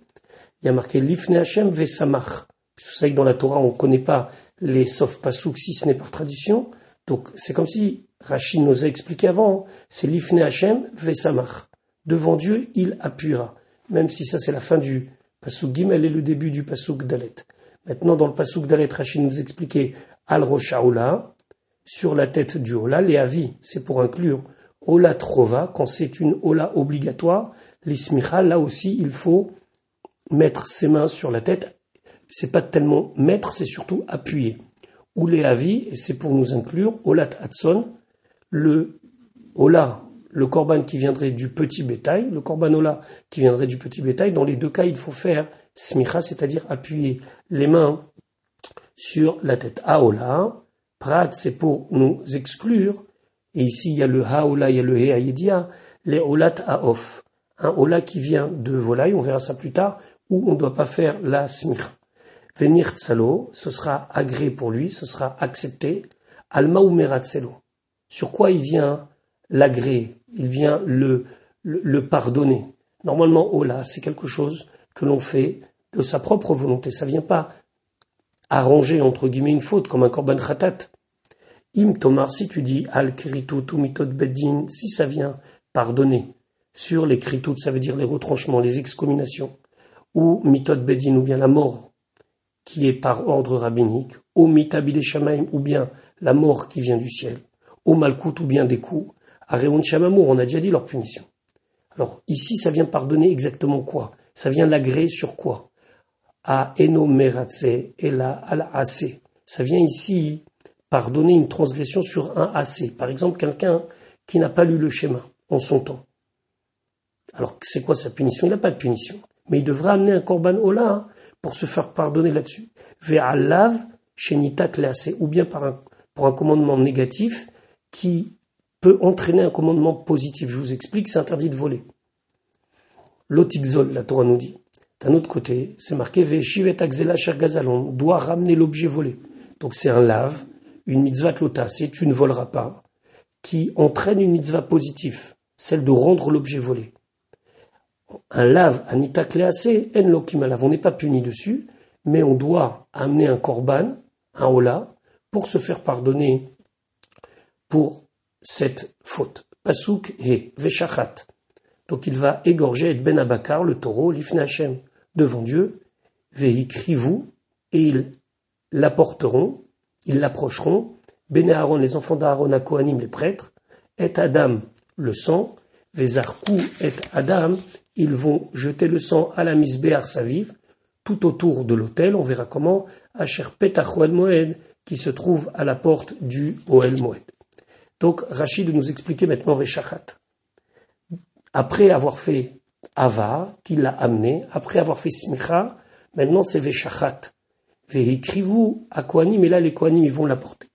il y a marqué l'Ifne Hashem Vesamach. Vous savez que dans la Torah, on ne connaît pas les sauf pasouk si ce n'est par tradition. Donc c'est comme si Rachid nous a expliqué avant, c'est l'Ifne Hashem Vesamach. Devant Dieu, il appuiera. Même si ça c'est la fin du pasouk Gimel et le début du pasouk Dalet. Maintenant, dans le pasouk Dalet, Rachid nous expliquait Al Rochaoula, sur la tête du Ola, les avis, c'est pour inclure Ola Trova, quand c'est une Ola obligatoire, l'Ismicha, là aussi, il faut mettre ses mains sur la tête. C'est pas tellement mettre, c'est surtout appuyer. Ou les avis, c'est pour nous inclure Olat Hatson, le Ola, le korban qui viendrait du petit bétail, le korban Ola qui viendrait du petit bétail. Dans les deux cas, il faut faire smicha, c'est-à-dire appuyer les mains sur la tête. Aola, prat, c'est pour nous exclure. Et ici, il y a le haola, il y a le heaïdia, les olat aof. Un ola qui vient de volaille, on verra ça plus tard, où on ne doit pas faire la smicha. Venir tsalo, ce sera agré pour lui, ce sera accepté. Alma ou. Sur quoi il vient l'agré Il vient le, le, pardonner. Normalement, ola, c'est quelque chose que l'on fait de sa propre volonté. Ça vient pas arranger entre guillemets une faute comme un korban khatat. Im tomar, si tu dis al kritout ou mitod bedin, si ça vient pardonner sur les kritout, ça veut dire les retranchements, les excomminations, ou mitod bedin, ou bien la mort qui est par ordre rabbinique, ou mitabile shamaim, ou bien la mort qui vient du ciel, au malkout, ou bien des coups, à Réon Shamamour, on a déjà dit leur punition. Alors ici, ça vient pardonner exactement quoi? Ça vient l'agréer sur quoi? À enomeratse et la al assez. Ça vient ici pardonner une transgression sur un assez. Par exemple, quelqu'un qui n'a pas lu le schéma en son temps. Alors, c'est quoi sa punition? Il n'a pas de punition. Mais il devra amener un korban ola pour se faire pardonner là-dessus. Ve'alav shenita assez. Ou bien par un, pour un commandement négatif qui peut entraîner un commandement positif. Je vous explique, c'est interdit de voler. L'otikzol, la Torah nous dit. D'un autre côté, c'est marqué Veshivet Akzela Gazalon, doit ramener l'objet volé. Donc c'est un lave, une mitzvah lota, c'est tu ne voleras pas, qui entraîne une mitzvah positive, celle de rendre l'objet volé. Un lave, anita klease, en lokimalav, on n'est pas puni dessus, mais on doit amener un korban, un hola, pour se faire pardonner pour cette faute. Pasuk et Veshachat. Donc il va égorger Ben Abakar, le taureau, l'Ifnachem, devant Dieu, vous et ils l'apporteront, ils l'approcheront, Ben Aaron, les enfants d'Aaron, à Kohanim, les prêtres, et Adam, le sang, Vezarkou et Adam, ils vont jeter le sang à la misbéar saviv, tout autour de l'autel, on verra comment, Asher Petach Moed, qui se trouve à la porte du Oel Moed. Donc Rachid nous expliquer maintenant Veshachat après avoir fait Ava, qu'il l'a amené, après avoir fait Smicha, maintenant c'est Veshachat. Vehikrivou à Kohanim, et là les Kohanim vont l'apporter.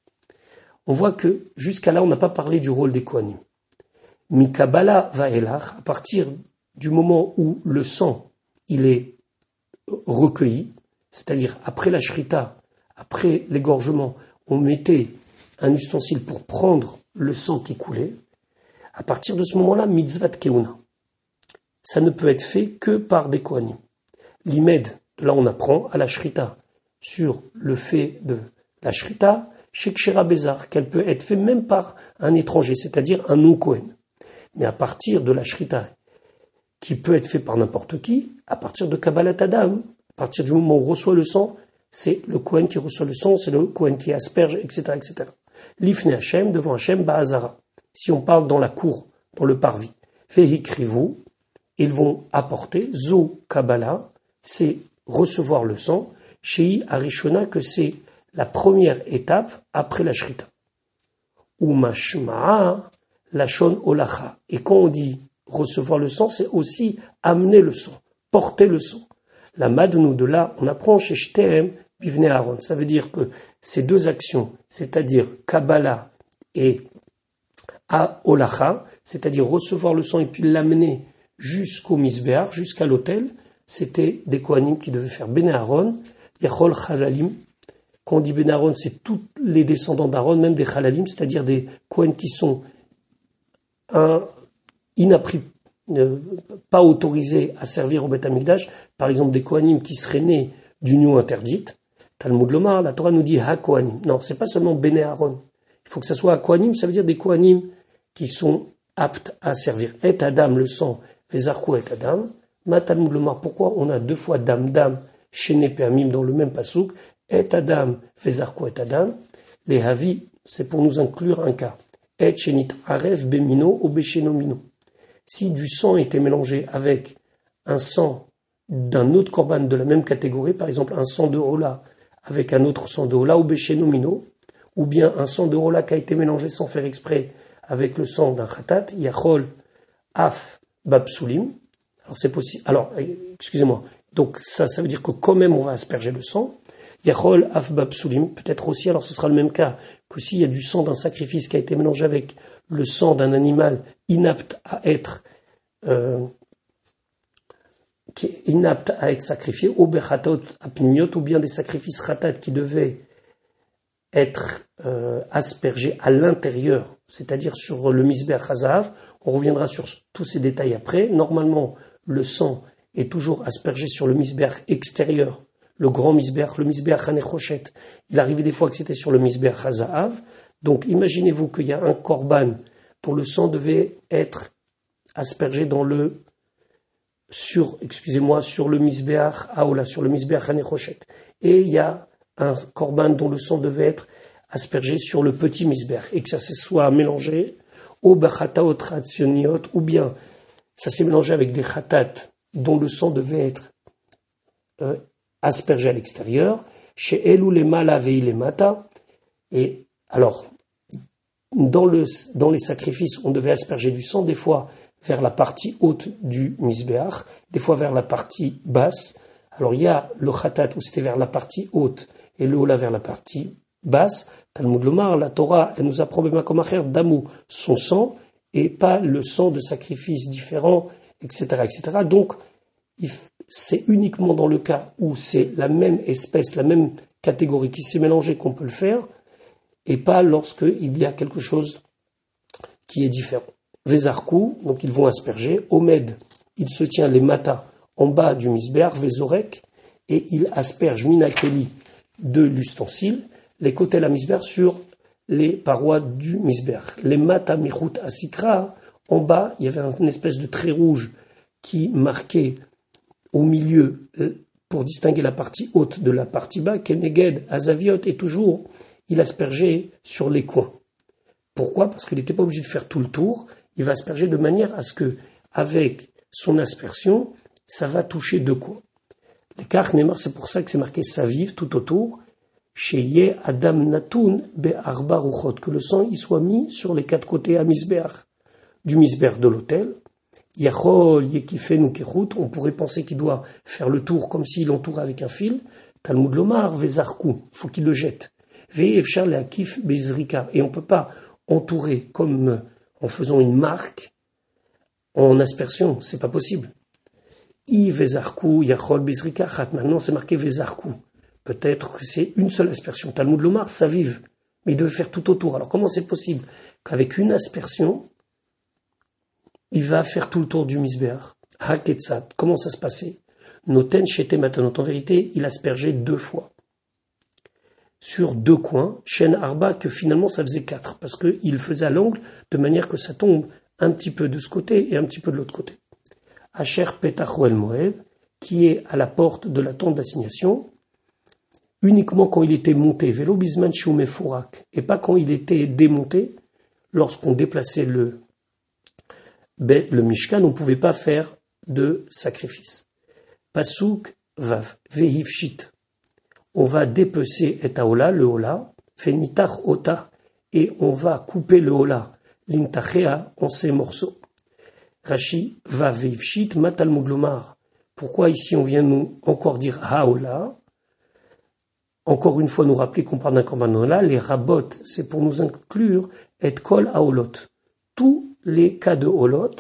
On voit que jusqu'à là on n'a pas parlé du rôle des Kohanim. Mikabala va elach, à partir du moment où le sang il est recueilli, c'est-à-dire après la shrita, après l'égorgement, on mettait un ustensile pour prendre le sang qui coulait, à partir de ce moment-là, mitzvah keuna. Ça ne peut être fait que par des kohanim. L'imed, là on apprend à la shrita sur le fait de la shrita, shekshera bezar, qu'elle peut être faite même par un étranger, c'est-à-dire un non-kohen. Mais à partir de la shrita, qui peut être fait par n'importe qui, à partir de Kabbalat Adam, à partir du moment où on reçoit le sang, c'est le Kohen qui reçoit le sang, c'est le Kohen qui asperge, etc., etc. L'ifne Hashem devant Hashem Ba'azara si on parle dans la cour, dans le parvis. Vehikrivou, ils vont apporter, zo kabbalah, c'est recevoir le sang, chez Arishona, que c'est la première étape après la shrita. Ou lachon olacha. Et quand on dit recevoir le sang, c'est aussi amener le sang, porter le sang. La madnou de là, on apprend chez Shtem, Aaron. Ça veut dire que ces deux actions, c'est-à-dire Kabbalah et à Olacha, c'est-à-dire recevoir le sang et puis l'amener jusqu'au misbéar, jusqu'à l'autel, c'était des Kohanim qui devaient faire Bene Aaron, Yachol Chalalim, Quand on dit Ben Aaron, c'est tous les descendants d'Aaron, même des Halalim, c'est-à-dire des Kohen qui sont inappris, pas autorisés à servir au Beth Amikdash, par exemple des Kohanim qui seraient nés d'union interdite. Talmud Lomar, la Torah nous dit Ha Kohanim. Non, c'est pas seulement Ben Aaron. Il faut que ça soit Kohanim, ça veut dire des Kohanim qui sont aptes à servir. Et Adam, le sang, Vezarko et Adam. Ma Talmud Lomar, pourquoi on a deux fois Dam Dam chez dans le même pasouk Et Adam, Vezarko et Adam. Les Havi, c'est pour nous inclure un cas. Et Shenit Aref Bemino ou Beshenomino. Si du sang était mélangé avec un sang d'un autre korban de la même catégorie, par exemple un sang de Hola avec un autre sang Hola ou Beshenomino, ou bien un sang de Hola qui a été mélangé sans faire exprès avec le sang d'un Khatat, Yachol Af Babsulim. Alors c'est possible. Alors, excusez-moi. Donc ça, ça veut dire que quand même on va asperger le sang. Yachol Af Babsulim. Peut-être aussi, alors ce sera le même cas que s'il y a du sang d'un sacrifice qui a été mélangé avec le sang d'un animal inapte à être euh, qui est inapte à être sacrifié, ou bechatot apniot, ou bien des sacrifices khatat qui devaient être euh, aspergés à l'intérieur, c'est-à-dire sur le misber hazav. On reviendra sur tous ces détails après. Normalement, le sang est toujours aspergé sur le misber extérieur, le grand misber, le misber hanechochet. Il arrivait des fois que c'était sur le misber hazav. Donc imaginez-vous qu'il y a un korban dont le sang devait être aspergé dans le sur, excusez-moi, sur le misbeach aola, sur le misbeach hanechochet. Et il y a un korban dont le sang devait être aspergé sur le petit misbeach et que ça se soit mélangé au bachataot rationiot ou bien ça s'est mélangé avec des khatat dont le sang devait être euh, aspergé à l'extérieur. Chez Elou les les mata. Et alors, dans, le, dans les sacrifices, on devait asperger du sang, des fois vers la partie haute du misbeach, des fois vers la partie basse. Alors il y a le khatat où c'était vers la partie haute et le hola vers la partie basse. Talmud Lomar, la Torah, elle nous a probablement comme affaire d'amou son sang et pas le sang de sacrifices différents, etc., etc. Donc c'est uniquement dans le cas où c'est la même espèce, la même catégorie qui s'est mélangée qu'on peut le faire, et pas lorsqu'il y a quelque chose qui est différent. Vezarkou, donc ils vont asperger. Omed, il se tient les matas en bas du misber, Vezorek, et il asperge Minakeli de l'ustensile, les côtés de la misber sur les parois du misber. Les matas michut asikra, en bas, il y avait une espèce de trait rouge qui marquait au milieu pour distinguer la partie haute de la partie bas, Keneged, Azaviot, et toujours il aspergeait sur les coins. Pourquoi? Parce qu'il n'était pas obligé de faire tout le tour, il va asperger de manière à ce que, avec son aspersion, ça va toucher deux coins. L'écart Neymar, c'est pour ça que c'est marqué savive tout autour. Chez Adam Natun Be Arba Ruchot, que le sang y soit mis sur les quatre côtés à Misbeach, du Misbeach de l'hôtel. Yachol Yekifenu Kechut, on pourrait penser qu'il doit faire le tour comme s'il entourait avec un fil. Talmud Lomar, Vezarku, il faut qu'il le jette. Ve'efchar Akif Bezrika, et on ne peut pas entourer comme en faisant une marque en aspersion. C'est pas possible. I vezarku yachol Maintenant, c'est marqué vezarku. Peut-être que c'est une seule aspersion. Talmud Lomar, ça vive. Mais il devait faire tout autour. Alors, comment c'est possible qu'avec une aspersion, il va faire tout le tour du misbeach Haketsat. Comment ça se passait? Noten chete maintenant. En vérité, il aspergeait deux fois sur deux coins, chaîne arba, que finalement ça faisait quatre, parce qu'il faisait à l'angle de manière que ça tombe un petit peu de ce côté et un petit peu de l'autre côté. Asher Petachou Moed, qui est à la porte de la tente d'assignation, uniquement quand il était monté, vélo bisman Furak, et pas quand il était démonté, lorsqu'on déplaçait le, le Mishkan, on ne pouvait pas faire de sacrifice. Pasuk Vav, Vehivshit, on va dépecer et aola, le hola, fenitach ota, et on va couper le hola, l'intachea, en ces morceaux. Rashi va veivshit matal muglomar. Pourquoi ici on vient nous encore dire haola Encore une fois nous rappeler qu'on parle d'un korban les rabot, c'est pour nous inclure et kol haolot. Tous les cas de holot,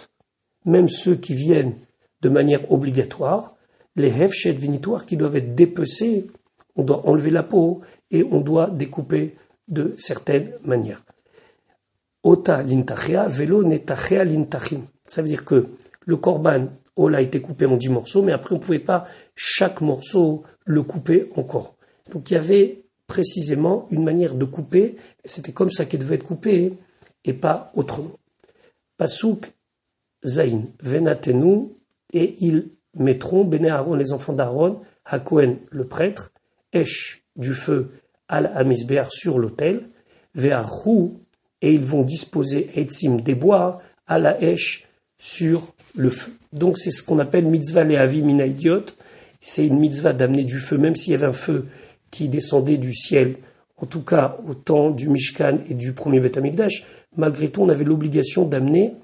même ceux qui viennent de manière obligatoire, les hefshet vinitoires qui doivent être dépecés on doit enlever la peau et on doit découper de certaines manières. Ota lintachia, velo netachia lintachim. Ça veut dire que le korban, Ola a été coupé en dix morceaux, mais après on ne pouvait pas chaque morceau le couper encore. Donc il y avait précisément une manière de couper, c'était comme ça qu'il devait être coupé, et pas autrement. Pasuk Zain, Venatenu, et ils mettront, Bene Aaron, les enfants d'Aaron, Hakohen, le prêtre, Du feu, Al Amisbear, sur l'autel, Ve'arhu, et ils vont disposer Etzim, des bois, à la Esh, sur le feu. Donc c'est ce qu'on appelle mitzvah lehavi mina idiot. C'est une mitzvah d'amener du feu, même s'il y avait un feu qui descendait du ciel, en tout cas au temps du Mishkan et du premier Beth malgré tout on avait l'obligation d'amener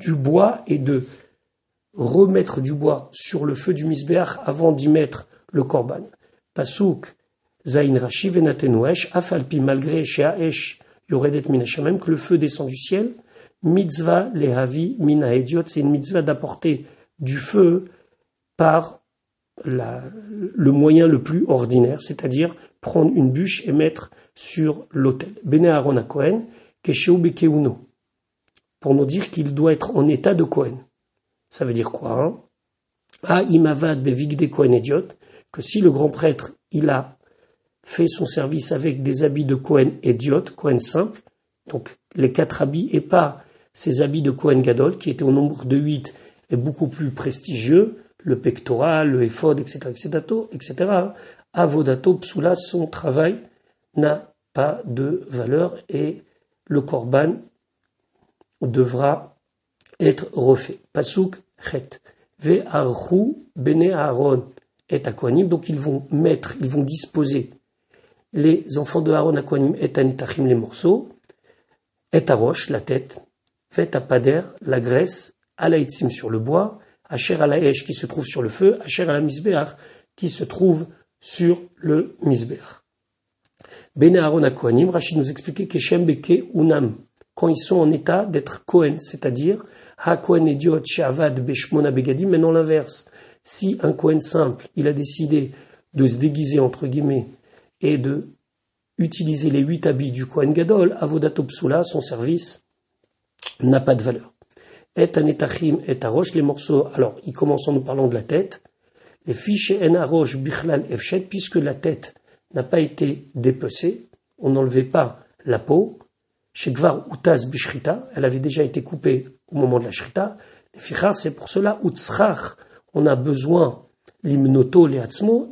du bois et de remettre du bois sur le feu du Misbeach avant d'y mettre le korban. Pasuk, Zain Rashi Venatenoesh, Afalpi, malgré Sheaesh, Yoredet Minashamem, que le feu descend du ciel, mitzvah lehavi mina idiot, c'est une mitzvah d'apporter du feu par le moyen le plus ordinaire, c'est-à-dire prendre une bûche et mettre sur l'autel. Bene Aaron Kohen, Bekeuno, pour nous dire qu'il doit être en état de Kohen. Ça veut dire quoi hein? Ah, imavad bevigde Kohen idiot, que si le grand prêtre, il a fait son service avec des habits de Kohen idiot, Kohen simple, donc les quatre habits et pas ces habits de Kohen Gadol, qui étaient au nombre de huit et beaucoup plus prestigieux, le pectoral, le éphod, etc., etc., etc., avodato psula, son travail n'a pas de valeur et le korban devra être refait. Pasuk chet. Ve bene Aaron et. Donc ils vont mettre, ils vont disposer les enfants de Aaron Akwanim et Anitachim les morceaux, et roche la tête, fait à pader, la graisse, à sur le bois, Asher à la qui se trouve sur le feu, Asher à la qui se trouve sur le misbeach. Bene Aaron à Kohanim, Rachid nous expliquait que Shem Beke Unam, quand ils sont en état d'être Kohen, c'est-à-dire Ha Kohen Ediot Shavad Beshmona Begadim, mais non l'inverse. Si un Kohen simple, il a décidé de se déguiser entre guillemets et de utiliser les huit habits du Kohen Gadol, Avodatopsula, son service n'a pas de valeur. Et anetachim et arosh, les morceaux, alors, il commence en nous parlant de la tête. Les fiches en arosh bichlal efshet, puisque la tête n'a pas été dépecée, on n'enlevait pas la peau. Chez Gvar Utaz Bishrita, elle avait déjà été coupée au moment de la Shrita. Les fichar, c'est pour cela, Utsrach, on a besoin, l'imnoto, les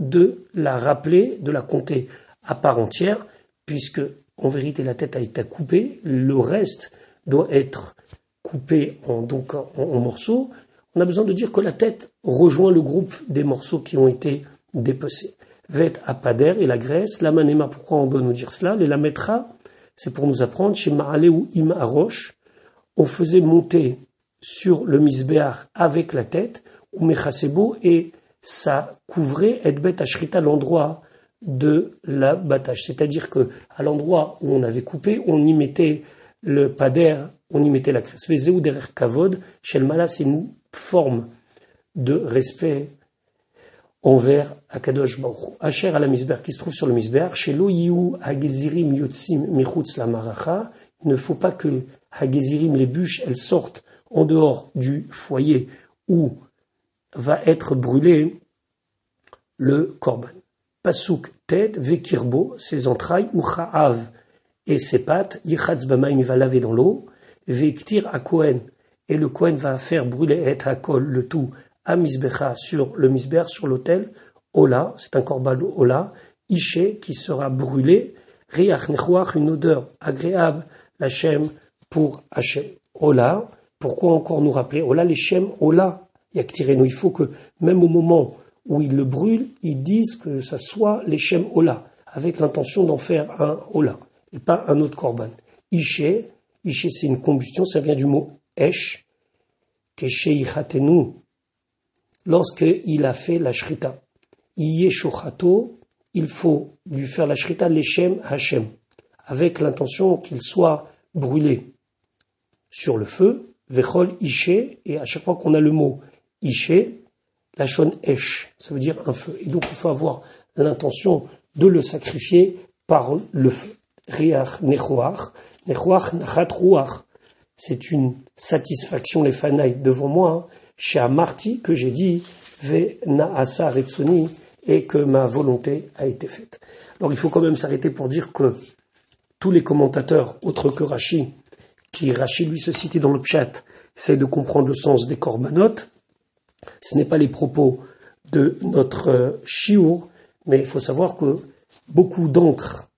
de la rappeler, de la compter à part entière, puisque, en vérité, la tête a été coupée, le reste doit être coupé en, morceaux, on a besoin de dire que la tête rejoint le groupe des morceaux qui ont été dépecés. Vet apader et la graisse, la manema, pourquoi on doit nous dire cela? Les la mettra, c'est pour nous apprendre, chez Maale ou Im on faisait monter sur le misbéar avec la tête, ou Mechasebo, et ça couvrait Edbet Ashrita, l'endroit de la bataille. C'est-à-dire que à l'endroit où on avait coupé, on y mettait le pader, on y mettait la graisse. derrière kavod, chez le mala, c'est une forme de respect envers Akadosh Baruch Asher à la misber qui se trouve sur le misber, chez l'oyiou hagezirim yotzim michutz la maracha, il ne faut pas que hagezirim, les bûches, elles sortent en dehors du foyer où va être brûlé le korban. Pasuk tête, vekirbo, ses entrailles, ou cha'av, et ses pattes, Yichatz il va laver dans l'eau, Vektir à Kohen, et le Kohen va faire brûler et Hakol, le tout, à Misbecha, sur le Misber, sur l'autel, Ola, c'est un corban Ola, Ishe, qui sera brûlé, Riach une odeur agréable, la Shem pour Hachem. Ola, pourquoi encore nous rappeler Ola, les Shem, Ola, Il faut que même au moment où ils le brûlent, ils disent que ça soit les Shem Ola, avec l'intention d'en faire un Ola et pas un autre korban. Ishe, Ishe c'est une combustion, ça vient du mot Esh, Keshe Ichatenu, lorsqu'il a fait la shrita. Yeshochato, il faut lui faire la shrita Leshem Hashem, avec l'intention qu'il soit brûlé sur le feu, Vechol Ishe, et à chaque fois qu'on a le mot Ishe, la shon Esh, ça veut dire un feu. Et donc il faut avoir l'intention de le sacrifier par le feu. Riach nechoach, nechoach nachat ruach. C'est une satisfaction, les fanailles devant moi, chez Amarti, que j'ai dit, ve naasa et que ma volonté a été faite. Alors il faut quand même s'arrêter pour dire que tous les commentateurs, autres que Rashi, qui Rashi lui se citait dans le chat, essayent de comprendre le sens des corbanotes. Ce n'est pas les propos de notre euh, chiour, mais il faut savoir que beaucoup d'encre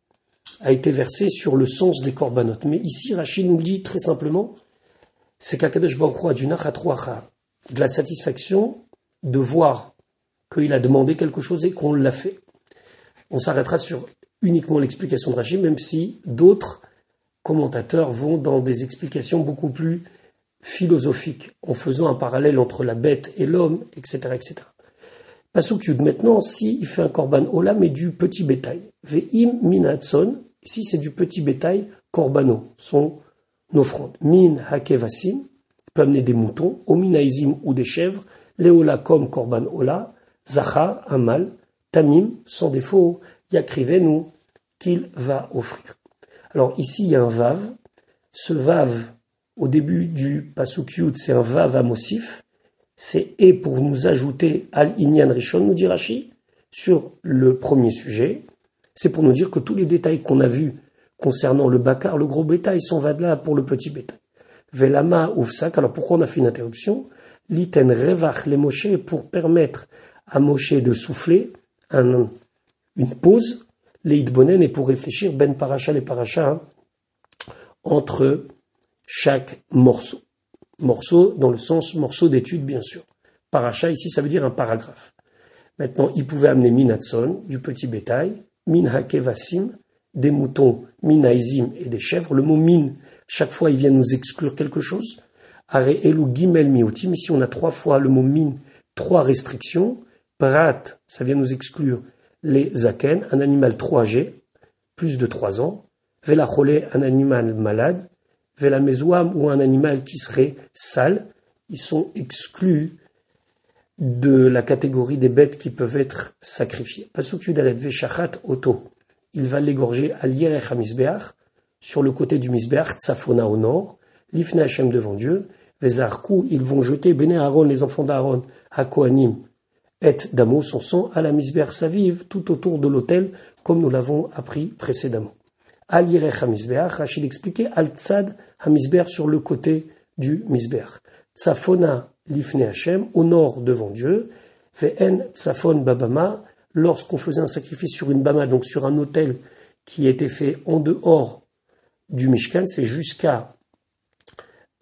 a été versée sur le sens des corbanotes. Mais ici, Rachid nous dit très simplement, c'est qu'Akadosh Baruch a du de la satisfaction de voir qu'il a demandé quelque chose et qu'on l'a fait. On s'arrêtera sur uniquement l'explication de Rachid, même si d'autres commentateurs vont dans des explications beaucoup plus philosophiques, en faisant un parallèle entre la bête et l'homme, etc., etc. Pasuk Yud, maintenant, si il fait un korban ola, mais du petit bétail. Ve'im minatson, si c'est du petit bétail, korbano, son offrande. Min hakevasim, il peut amener des moutons, ominaizim ou des chèvres, leola comme korban ola, zachar, un mâle, tamim, sans défaut, yakrivenu, qu'il va offrir. Alors ici, il y a un vav. Ce vav, au début du pasuk c'est un vav amosif c'est et pour nous ajouter al inyan rishon, nous dit Rashi, sur le premier sujet. C'est pour nous dire que tous les détails qu'on a vus concernant le bakar, le gros bétail, sont là pour le petit bétail. Velama ufsak, alors pourquoi on a fait une interruption? Liten revach les Moshe pour permettre à Moshe de souffler un, une pause, les bonen et pour réfléchir ben paracha les paracha hein, entre chaque morceau. Morceau dans le sens morceau d'étude, bien sûr. Paracha, ici, ça veut dire un paragraphe. Maintenant, il pouvait amener minatson, du petit bétail, min hakevasim, des moutons, minaizim et des chèvres. Le mot min, chaque fois, il vient nous exclure quelque chose. Are elu gimel miutim. Ici, on a trois fois le mot min, trois restrictions. Prat, ça vient nous exclure les zaken, un animal trop âgé, plus de trois ans. Velachole, un animal malade la mezouam ou un animal qui serait sale, ils sont exclus de la catégorie des bêtes qui peuvent être sacrifiées. Pasuk Yudalet Veshachat Oto. Il va l'égorger à HaMisbeach, sur le côté du Misbeach, Tsafona au nord, l'Ifne Hashem devant Dieu, Vezarku, ils vont jeter Bene Aaron, les enfants d'Aaron, à Kohanim, et Damo, son sang, à la Misbeach Saviv, tout autour de l'autel, comme nous l'avons appris précédemment. Al Yirech HaMizbeach, Rachid expliquait Al Tzad HaMizbeach sur le côté du Mizbeach. Tzafona Lifne Hashem, au nord devant Dieu. Ve'en Tzafon Babama, lorsqu'on faisait un sacrifice sur une Bama, donc sur un autel qui était fait en dehors du Mishkan, c'est jusqu'à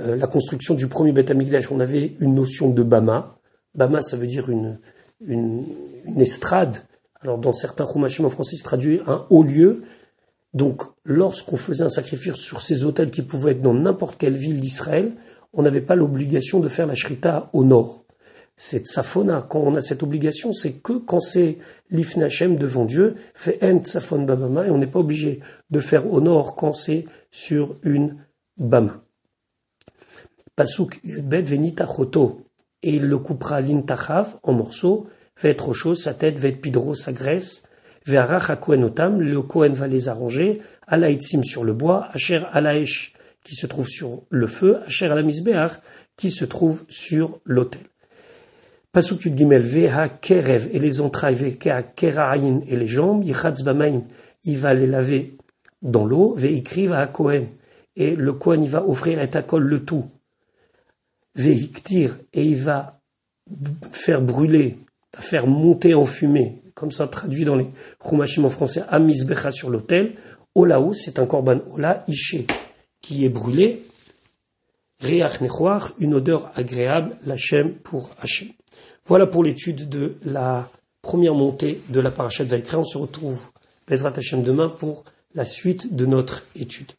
euh, la construction du premier Beth Amikdash, on avait une notion de Bama. Bama, ça veut dire une, une, une estrade. Alors, dans certains Chumashim en français, c'est traduit un haut lieu. Donc, lorsqu'on faisait un sacrifice sur ces hôtels qui pouvaient être dans n'importe quelle ville d'Israël, on n'avait pas l'obligation de faire la shrita au nord. C'est tsafona. Quand on a cette obligation, c'est que quand c'est l'ifnachem devant Dieu, fait en tsafon babama, et on n'est pas obligé de faire au nord quand c'est sur une bama. Pasuk yudbet venita choto, et il le coupera l'intachav en morceaux, fait être chose, sa tête, va être pidro, sa graisse, le Kohen va les arranger, Alaïtsim sur le bois, Asher Alaesh qui se trouve sur le feu, Asher Alamisbeach qui se trouve sur l'autel. Pasuk Gimel Veha Kerev et les entrailles Keraïn et les jambes, Yichatz il va les laver dans l'eau, Veikriv à Kohen et le Kohen il va offrir et takol le tout. Veiktir et il va faire brûler, faire monter en fumée comme ça traduit dans les Chumashim en français, Amisbecha sur l'autel. Olaou, c'est un korban Ola, Ishe, qui est brûlé. Reach une odeur agréable, l'Hachem pour Hachem. Voilà pour l'étude de la première montée de la parachute Vaikra. On se retrouve, Bezrat Hachem, demain pour la suite de notre étude.